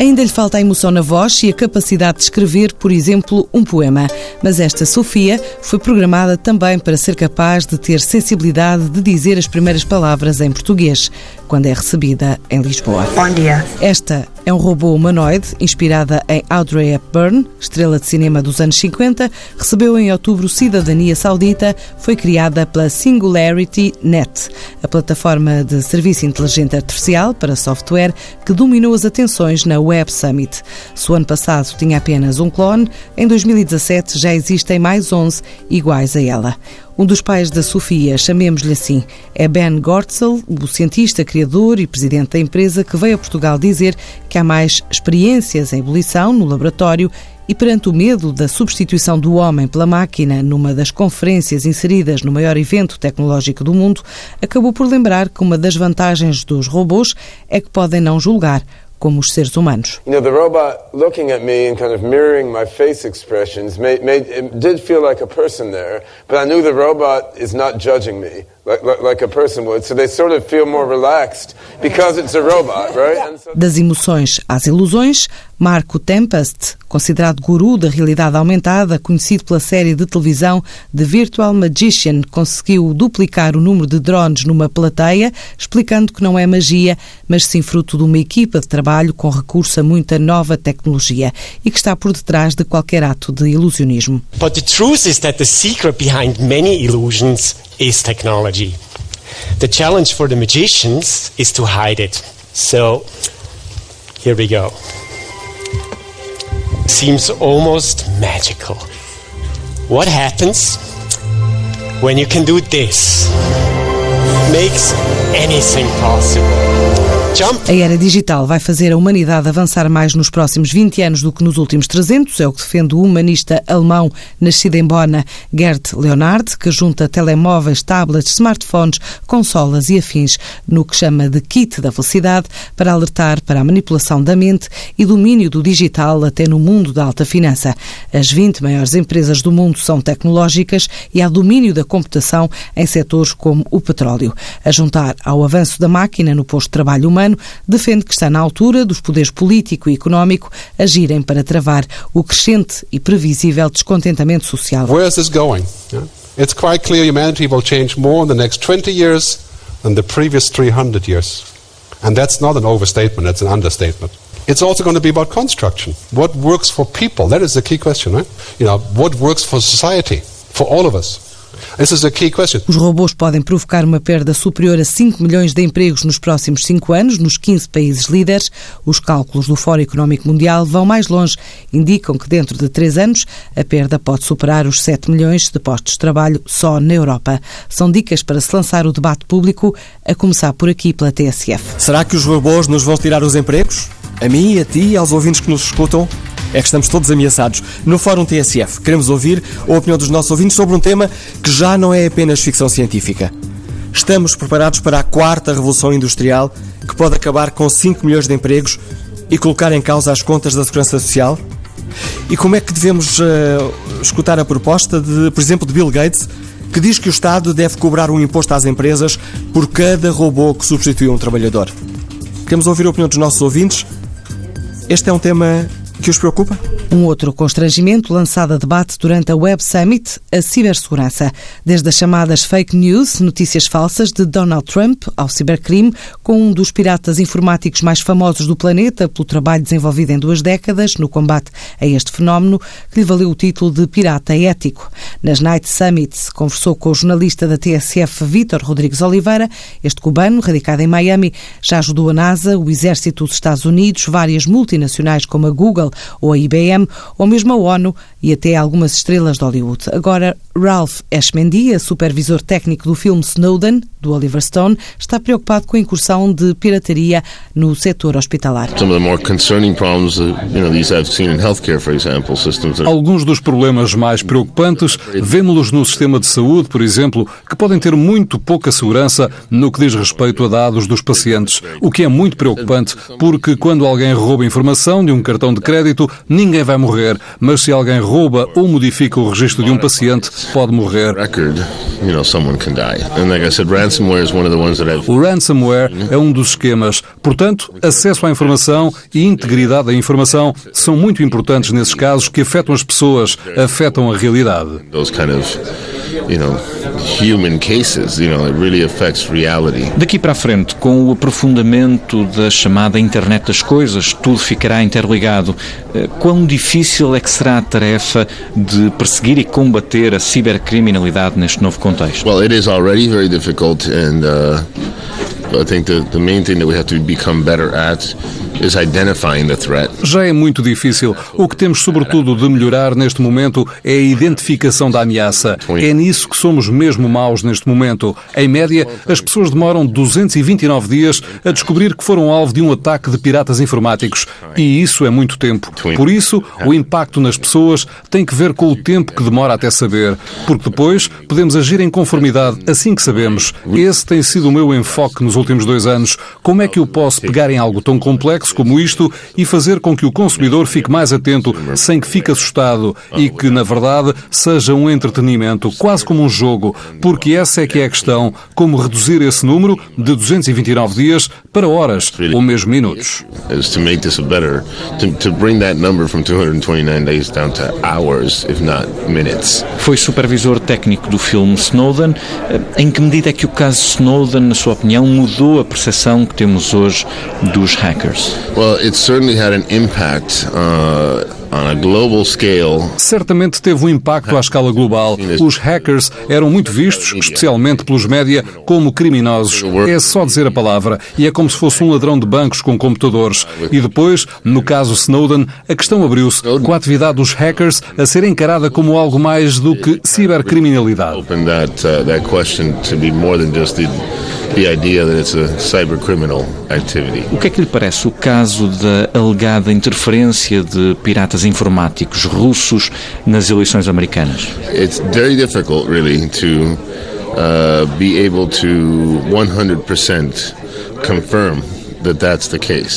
Ainda lhe falta a emoção na voz e a capacidade de escrever, por exemplo, um poema. Mas esta Sofia foi programada também para ser capaz de ter sensibilidade de dizer as primeiras palavras em português, quando é recebida em Lisboa. Bom dia. Esta é um robô humanoide inspirada em Audrey Hepburn, estrela de cinema dos anos 50, recebeu em outubro cidadania saudita, foi criada pela Singularity Net, a plataforma de serviço inteligente artificial para software que dominou as atenções na Web Summit. Se o ano passado tinha apenas um clone, em 2017 já existem mais 11 iguais a ela. Um dos pais da Sofia, chamemos-lhe assim, é Ben Gortzel, o cientista, criador e presidente da empresa que veio a Portugal dizer que há mais experiências em ebulição no laboratório e perante o medo da substituição do homem pela máquina numa das conferências inseridas no maior evento tecnológico do mundo, acabou por lembrar que uma das vantagens dos robôs é que podem não julgar como os seres humanos. Das emoções às ilusões, Marco Tempest, considerado guru da realidade aumentada, conhecido pela série de televisão The Virtual Magician, conseguiu duplicar o número de drones numa plateia, explicando que não é magia, mas sim fruto de uma equipa de trabalho com recurso a muita nova tecnologia e que está por detrás de qualquer ato de ilusionismo. But the truth is that the secret behind many illusions is technology. The challenge for the magicians is to hide it. So, here we go. Seems almost magical. What happens when you can do this? Makes anything possible. A era digital vai fazer a humanidade avançar mais nos próximos 20 anos do que nos últimos 300, é o que defende o humanista alemão nascido em Bona, Gerd Leonhard, que junta telemóveis, tablets, smartphones, consolas e afins no que chama de kit da velocidade para alertar para a manipulação da mente e domínio do digital até no mundo da alta finança. As 20 maiores empresas do mundo são tecnológicas e há domínio da computação em setores como o petróleo. A juntar ao avanço da máquina no posto de trabalho humano, defende que está na altura dos poderes político e económico agirem para travar o crescente e previsível descontentamento social. Where is this going? Yeah? It's quite clear humanity will change more in the next 20 years than the previous 300 years. And that's not an overstatement, that's an understatement. It's also going to be about construction. What works for people? That is the key question, right? You know, what works for society, for all of us? This is a key question. Os robôs podem provocar uma perda superior a 5 milhões de empregos nos próximos 5 anos, nos 15 países líderes. Os cálculos do Fórum Económico Mundial vão mais longe. Indicam que dentro de 3 anos a perda pode superar os 7 milhões de postos de trabalho só na Europa. São dicas para se lançar o debate público, a começar por aqui pela TSF. Será que os robôs nos vão tirar os empregos? A mim, a ti e aos ouvintes que nos escutam? É que estamos todos ameaçados. No Fórum TSF, queremos ouvir a opinião dos nossos ouvintes sobre um tema que já não é apenas ficção científica. Estamos preparados para a quarta revolução industrial que pode acabar com 5 milhões de empregos e colocar em causa as contas da segurança social? E como é que devemos eh, escutar a proposta, de, por exemplo, de Bill Gates, que diz que o Estado deve cobrar um imposto às empresas por cada robô que substitui um trabalhador? Queremos ouvir a opinião dos nossos ouvintes. Este é um tema que os preocupa? Um outro constrangimento lançado a debate durante a Web Summit, a cibersegurança. Desde as chamadas fake news, notícias falsas de Donald Trump, ao cibercrime, com um dos piratas informáticos mais famosos do planeta pelo trabalho desenvolvido em duas décadas no combate a este fenómeno, que lhe valeu o título de pirata ético. Nas Night Summits, conversou com o jornalista da TSF, Vítor Rodrigues Oliveira. Este cubano, radicado em Miami, já ajudou a NASA, o Exército dos Estados Unidos, várias multinacionais como a Google ou a IBM, ou mesmo a ONU e até algumas estrelas de Hollywood. Agora, Ralph Ashmendia, supervisor técnico do filme Snowden, do Oliver Stone, está preocupado com a incursão de pirataria no setor hospitalar. Alguns dos problemas mais preocupantes vemos-los no sistema de saúde, por exemplo, que podem ter muito pouca segurança no que diz respeito a dados dos pacientes, o que é muito preocupante porque quando alguém rouba informação de um cartão de crédito crédito, ninguém vai morrer, mas se alguém rouba ou modifica o registro de um paciente, pode morrer. O ransomware é um dos esquemas. Portanto, acesso à informação e integridade da informação são muito importantes nesses casos que afetam as pessoas, afetam a realidade. You know, human cases. You know, it really affects reality. Daqui para a frente, com o aprofundamento da chamada internet das coisas, tudo ficará interligado. Eh, Quão difícil é que será a tarefa de perseguir e combater a cibercriminalidade neste novo contexto? Well, it is already very difficult, and uh, I think the the main thing that we have to become better at is identifying the threat. Já é muito difícil. O que temos, sobretudo, de melhorar neste momento é a identificação da ameaça. É nisso que somos mesmo maus neste momento. Em média, as pessoas demoram 229 dias a descobrir que foram alvo de um ataque de piratas informáticos. E isso é muito tempo. Por isso, o impacto nas pessoas tem que ver com o tempo que demora até saber. Porque depois podemos agir em conformidade assim que sabemos. Esse tem sido o meu enfoque nos últimos dois anos. Como é que eu posso pegar em algo tão complexo como isto e fazer com que o consumidor fique mais atento, sem que fique assustado e que, na verdade, seja um entretenimento, quase como um jogo, porque essa é que é a questão, como reduzir esse número de 229 dias para horas ou mesmo minutos. Is to make this a better, to, to bring that number from 229 days down to hours, if not minutes. Foi supervisor técnico do filme Snowden. Eh, Em que medida é que o caso Snowden, na sua opinião, mudou a percepção que temos hoje dos hackers? Well, it certainly had an impact on a global scale. Certamente teve um impacto à escala global. Os hackers eram muito vistos, especialmente pelos média, como criminosos. É só dizer a palavra. E é como se fosse um ladrão de bancos com computadores. E depois, no caso Snowden, a questão abriu-se com a atividade dos hackers a ser encarada como algo mais do que cibercriminalidade. O que é que lhe parece o caso da alegada interferência de piratas informáticos russos nas eleições americanas? It's very difficult, really, to uh, be able to 100% confirm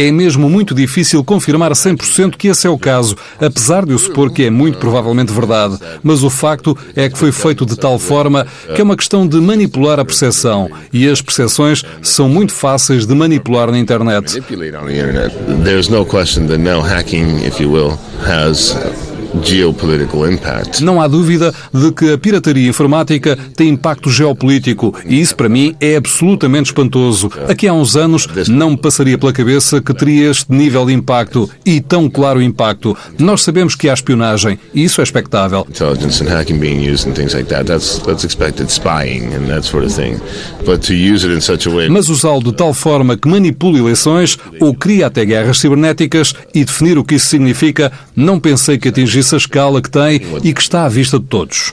É mesmo muito difícil confirmar a 100% que esse é o caso, apesar de eu supor que é muito provavelmente verdade. Mas o facto é que foi feito de tal forma que é uma questão de manipular a percepção. E as percepções são muito fáceis de manipular na internet. There's no question that now hacking, if you will, has. Não há dúvida de que a pirataria informática tem impacto geopolítico e isso para mim é absolutamente espantoso. Aqui há uns anos não me passaria pela cabeça que teria este nível de impacto e tão claro impacto. Nós sabemos que há espionagem e isso é expectável. Intelligence and hacking being used and things like that. That's that's expected. Spying and that sort of thing. But to use it in such a way. Mas usá-lo de tal forma que manipule eleições ou cria até guerras cibernéticas e definir o que isso significa, não pensei que atingisse a escala que tem e que está à vista de todos.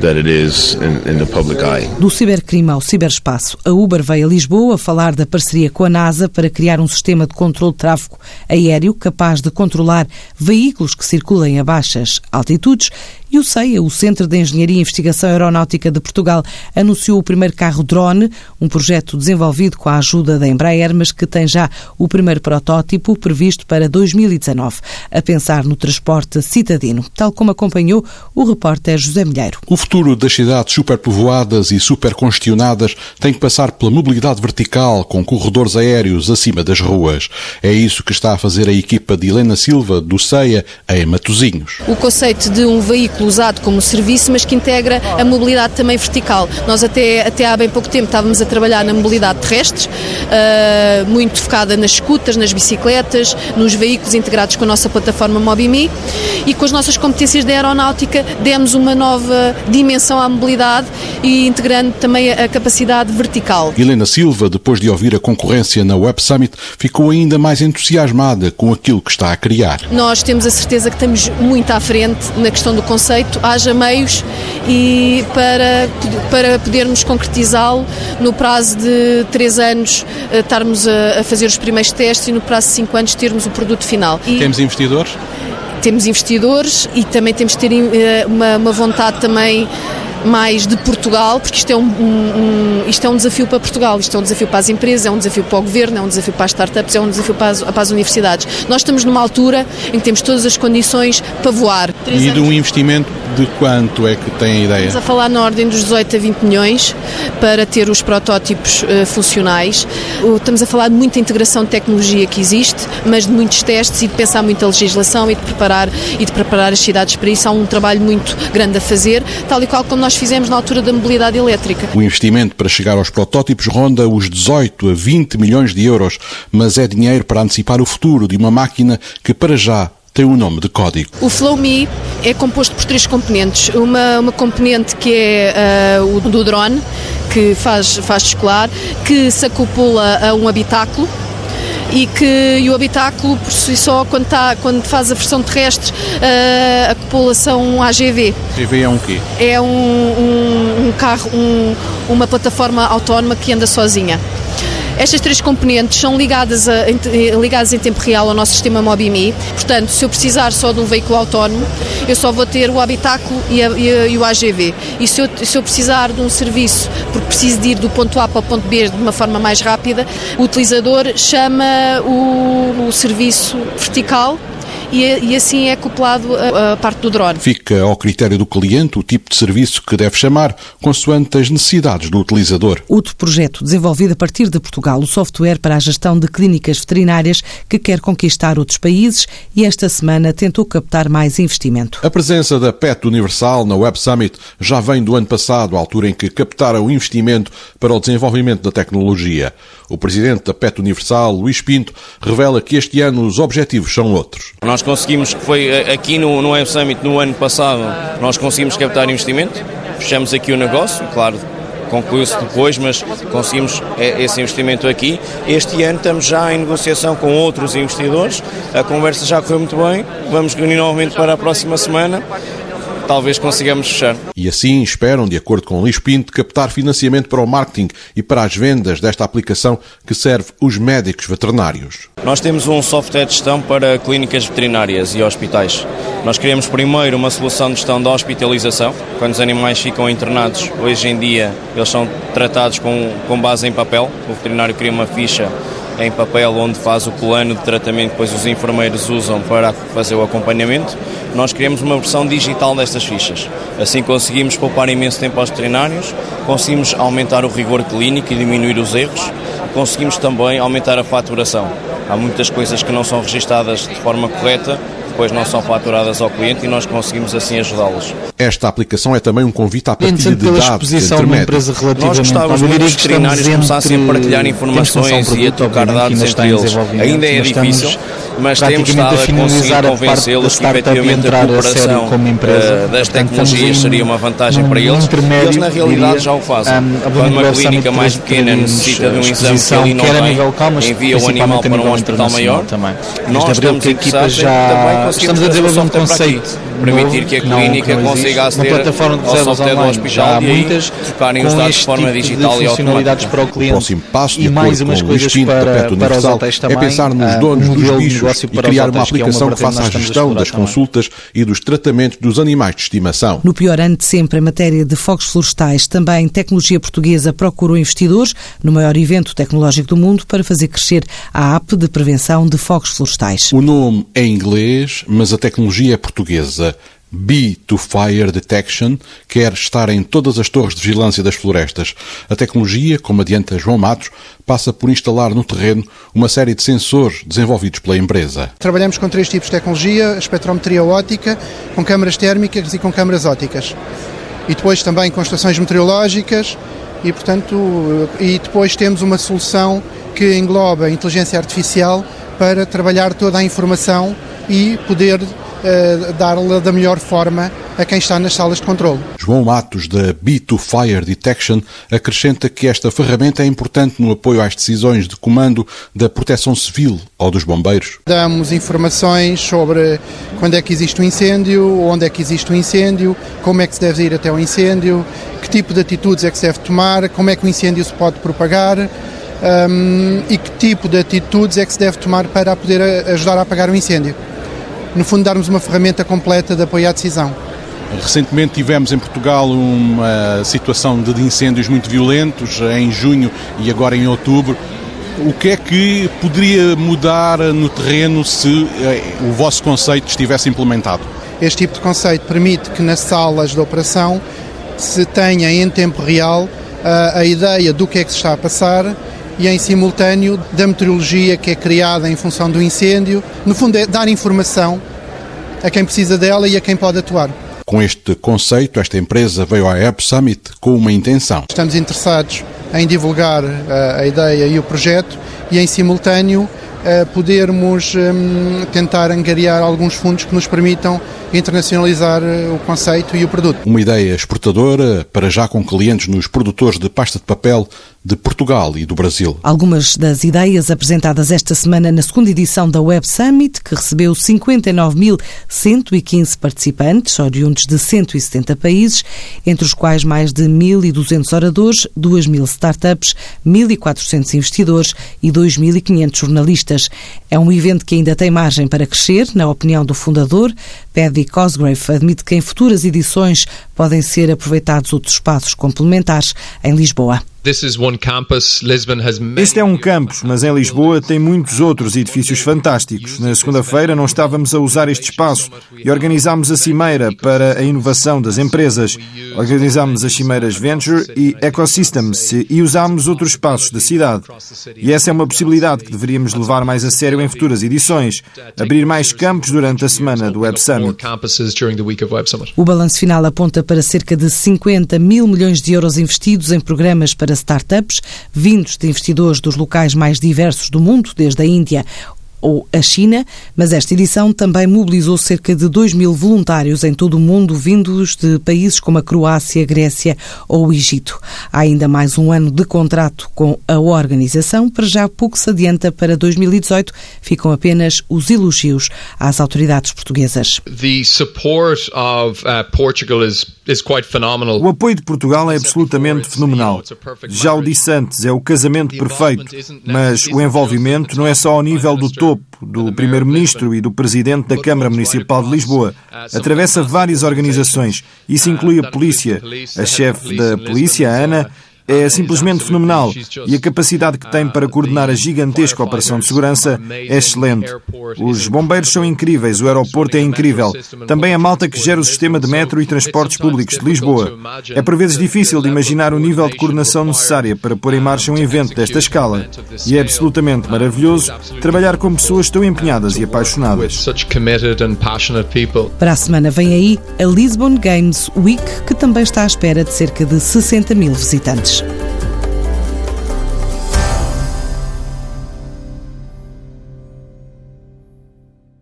That it is in, in the public eye. Do cibercrime ao ciberespaço, a Uber veio a Lisboa falar da parceria com a NASA para criar um sistema de controle de tráfego aéreo capaz de controlar veículos que circulem a baixas altitudes e o CEIA, o Centro de Engenharia e Investigação Aeronáutica de Portugal, anunciou o primeiro carro drone, um projeto desenvolvido com a ajuda da Embraer, mas que tem já o primeiro protótipo previsto para 2019, a pensar no transporte citadino, tal como acompanhou o repórter José Milheiro. O futuro das cidades superpovoadas e supercongestionadas tem que passar pela mobilidade vertical, com corredores aéreos acima das ruas. É isso que está a fazer a equipa de Helena Silva, do CEIA, em Matosinhos. o conceito de um veículo usado como serviço, mas que integra a mobilidade também vertical. Nós até, até há bem pouco tempo estávamos a trabalhar na mobilidade terrestre, ah, muito focada nas scooters, nas bicicletas, nos veículos integrados com a nossa plataforma Mobimi e com as nossas competências de aeronáutica demos uma nova dimensão à mobilidade e integrando também a capacidade vertical. Helena Silva, depois de ouvir a concorrência na Web Summit, ficou ainda mais entusiasmada com aquilo que está a criar. Nós temos a certeza que estamos muito à frente na questão do conceito, haja meios e para, para podermos concretizá-lo no prazo de três anos eh, estarmos a, a fazer os primeiros testes e no prazo de cinco anos termos o produto final. E Temos investidores? Temos investidores e também temos de ter eh, uma, uma vontade também mais de Portugal, porque isto é um, um, um, isto é um desafio para Portugal, isto é um desafio para as empresas, é um desafio para o governo, é um desafio para as startups, é um desafio para as, para as universidades. Nós estamos numa altura em que temos todas as condições para voar. E de um investimento de quanto é que tem a ideia? Estamos a falar na ordem dos 18 a 20 milhões para ter os protótipos uh, funcionais. Estamos a falar de muita integração de tecnologia que existe, mas de muitos testes e de pensar muita legislação e de preparar e de preparar as cidades para isso. Há um trabalho muito grande a fazer, tal e qual como nós fizemos na altura da mobilidade elétrica. O investimento para chegar aos protótipos ronda os 18 a 20 milhões de euros, mas é dinheiro para antecipar o futuro de uma máquina que para já tem um nome de código. O FlowMe é composto por três componentes. Uma, uma componente que é uh, o do drone, que faz, faz descolar, que se acopula a um habitáculo e que e o habitáculo por si só quando, tá, quando faz a versão terrestre uh, a população AGV. AGV é um quê? É um, um, um carro, um, uma plataforma autónoma que anda sozinha. Estas três componentes são ligadas, a, ligadas em tempo real ao nosso sistema MobiMe. Portanto, se eu precisar só de um veículo autónomo, eu só vou ter o habitáculo e, a, e, e o AGV. E se eu, se eu, precisar de um serviço, porque preciso de ir do ponto A para o ponto B de uma forma mais rápida, o utilizador chama o, o serviço vertical e, e assim é acoplado a, a, parte do drone. Fica ao critério do cliente o tipo de serviço que deve chamar, consoante as necessidades do utilizador. Outro projeto desenvolvido a partir de Portugal, o software para a gestão de clínicas veterinárias que quer conquistar outros países e esta semana tentou captar mais investimento. A presença da PET Universal na Web Summit já vem do ano passado, à altura em que captaram investimento para o desenvolvimento da tecnologia. O presidente da PET Universal, Luís Pinto, revela que este ano os objetivos são outros. Nós conseguimos, que foi eh, aqui no, no Web Summit no ano passado, nós conseguimos captar investimento, fechamos aqui o negócio, claro, concluiu-se depois, mas conseguimos eh, esse investimento aqui. Este ano estamos já em negociação com outros investidores, a conversa já correu muito bem, vamos reunir novamente para a próxima semana talvez consigamos fechar. E assim esperam, de acordo com Luís Pinto, captar financiamento para o marketing e para as vendas desta aplicação que serve os médicos veterinários. Nós temos um software de gestão para clínicas veterinárias e hospitais. Nós queremos primeiro uma solução de gestão da hospitalização. Quando os animais ficam internados, hoje em dia eles são tratados com, com base em papel. O veterinário cria uma ficha em papel onde faz o plano de tratamento que depois os enfermeiros usam para fazer o acompanhamento. Nós criamos uma versão digital destas fichas. Assim conseguimos poupar imenso tempo aos veterinários, conseguimos aumentar o rigor clínico e diminuir os erros, conseguimos também aumentar a faturação. Há muitas coisas que não são registadas de forma correta depois não são faturadas ao cliente e nós conseguimos assim ajudá-los. Esta aplicação é também um convite à partilha de dados entre médicos. Nós gostávamos que os veterinários começassem a partilhar informações e a trocar dados entre eles. Ainda é difícil, mas temos estado a conseguir convencê-los que efetivamente a cooperação uh, das tecnologias seria uma vantagem para eles. Eles na realidade já o fazem. Quando uma clínica mais pequena necessita de um exame que ali não tem, envia o animal para um hospital maior. Nós estamos interessados em também estamos a desenvolver um conceito permitir que a clínica consiga aceder uma plataforma de reservas online, do hospital há muitas, trocarem os dados de forma tipo digital de e funcionalidades para o cliente o próximo passo, de e mais umas coisas para, para os hotéis também, é pensar nos uh, donos um dos bichos e criar uma aplicação que, é uma que faça a gestão das também. consultas e dos tratamentos dos animais de estimação. No pior ano de sempre em matéria de fogos florestais, também tecnologia portuguesa procurou investidores no maior evento tecnológico do mundo para fazer crescer a app de prevenção de fogos florestais. O nome é inglês, mas a tecnologia é portuguesa. Bee to Fire Detection quer estar em todas as torres de vigilância das florestas. A tecnologia, como adianta João Matos, passa por instalar no terreno uma série de sensores desenvolvidos pela empresa. Trabalhamos com três tipos de tecnologia: espectrometria óptica, com câmaras térmicas e com câmaras ópticas. E depois também com estações meteorológicas e, portanto, e depois temos uma solução que engloba a inteligência artificial para trabalhar toda a informação e poder uh, dar-la da melhor forma a quem está nas salas de controle. João Matos, da B2 Fire Detection, acrescenta que esta ferramenta é importante no apoio às decisões de comando da proteção civil ou dos bombeiros. Damos informações sobre quando é que existe um incêndio, onde é que existe um incêndio, como é que se deve ir até o incêndio, que tipo de atitudes é que se deve tomar, como é que o incêndio se pode propagar. Um, e que tipo de atitudes é que se deve tomar para poder ajudar a apagar o incêndio no fundo, darmos uma ferramenta completa de apoio à decisão. Recentemente tivemos em Portugal uma situação de incêndios muito violentos em junho e agora em outubro. O que é que poderia mudar no terreno se eh, o vosso conceito estivesse implementado? Este tipo de conceito permite que nas salas de operação se tenha em tempo real a, a ideia do que é que se está a passar e em simultâneo da meteorologia que é criada em função do incêndio. No fundo, é dar informação a quem precisa dela e a quem pode atuar. Com este conceito, esta empresa veio à App Summit com uma intenção. Estamos interessados em divulgar uh, a ideia e o projeto e, em simultâneo, uh, podermos um, tentar angariar alguns fundos que nos permitam internacionalizar uh, o conceito e o produto. Uma ideia exportadora, para já com clientes nos produtores de pasta de papel de Portugal e do Brasil. Algumas das ideias apresentadas esta semana na segunda edição da Web Summit, que recebeu 59.115 participantes, oriundos de 170 países, entre os quais mais de 1.200 oradores, 2.000 startups, 1.400 investidores e 2.500 jornalistas. É um evento que ainda tem margem para crescer, na opinião do fundador. Paddy Cosgrave admite que em futuras edições podem ser aproveitados outros espaços complementares em Lisboa. Este é um campus, mas em Lisboa tem muitos outros edifícios fantásticos. Na segunda-feira não estávamos a usar este espaço e organizámos a Cimeira para a inovação das empresas. Organizámos as Cimeiras Venture e Ecosystems e usámos outros espaços da cidade. E essa é uma possibilidade que deveríamos levar mais a sério em futuras edições. Abrir mais campos durante a semana do Web Summit. O balanço final aponta para cerca de 50 mil milhões de euros investidos em programas para startups, vindos de investidores dos locais mais diversos do mundo, desde a Índia ou a China, mas esta edição também mobilizou cerca de 2 mil voluntários em todo o mundo, vindos de países como a Croácia, Grécia ou o Egito. Há ainda mais um ano de contrato com a organização, para já pouco se adianta para 2018, ficam apenas os elogios às autoridades portuguesas. The support of uh, Portugal is o apoio de Portugal é absolutamente fenomenal. Já o disse antes, é o casamento perfeito, mas o envolvimento não é só ao nível do topo, do Primeiro-Ministro e do Presidente da Câmara Municipal de Lisboa. Atravessa várias organizações. Isso inclui a polícia. A chefe da polícia, a Ana, é simplesmente fenomenal e a capacidade que tem para coordenar a gigantesca operação de segurança é excelente. Os bombeiros são incríveis, o aeroporto é incrível. Também a malta que gera o sistema de metro e transportes públicos de Lisboa. É por vezes difícil de imaginar o nível de coordenação necessária para pôr em marcha um evento desta escala. E é absolutamente maravilhoso trabalhar com pessoas tão empenhadas e apaixonadas. Para a semana vem aí a Lisbon Games Week, que também está à espera de cerca de 60 mil visitantes. News.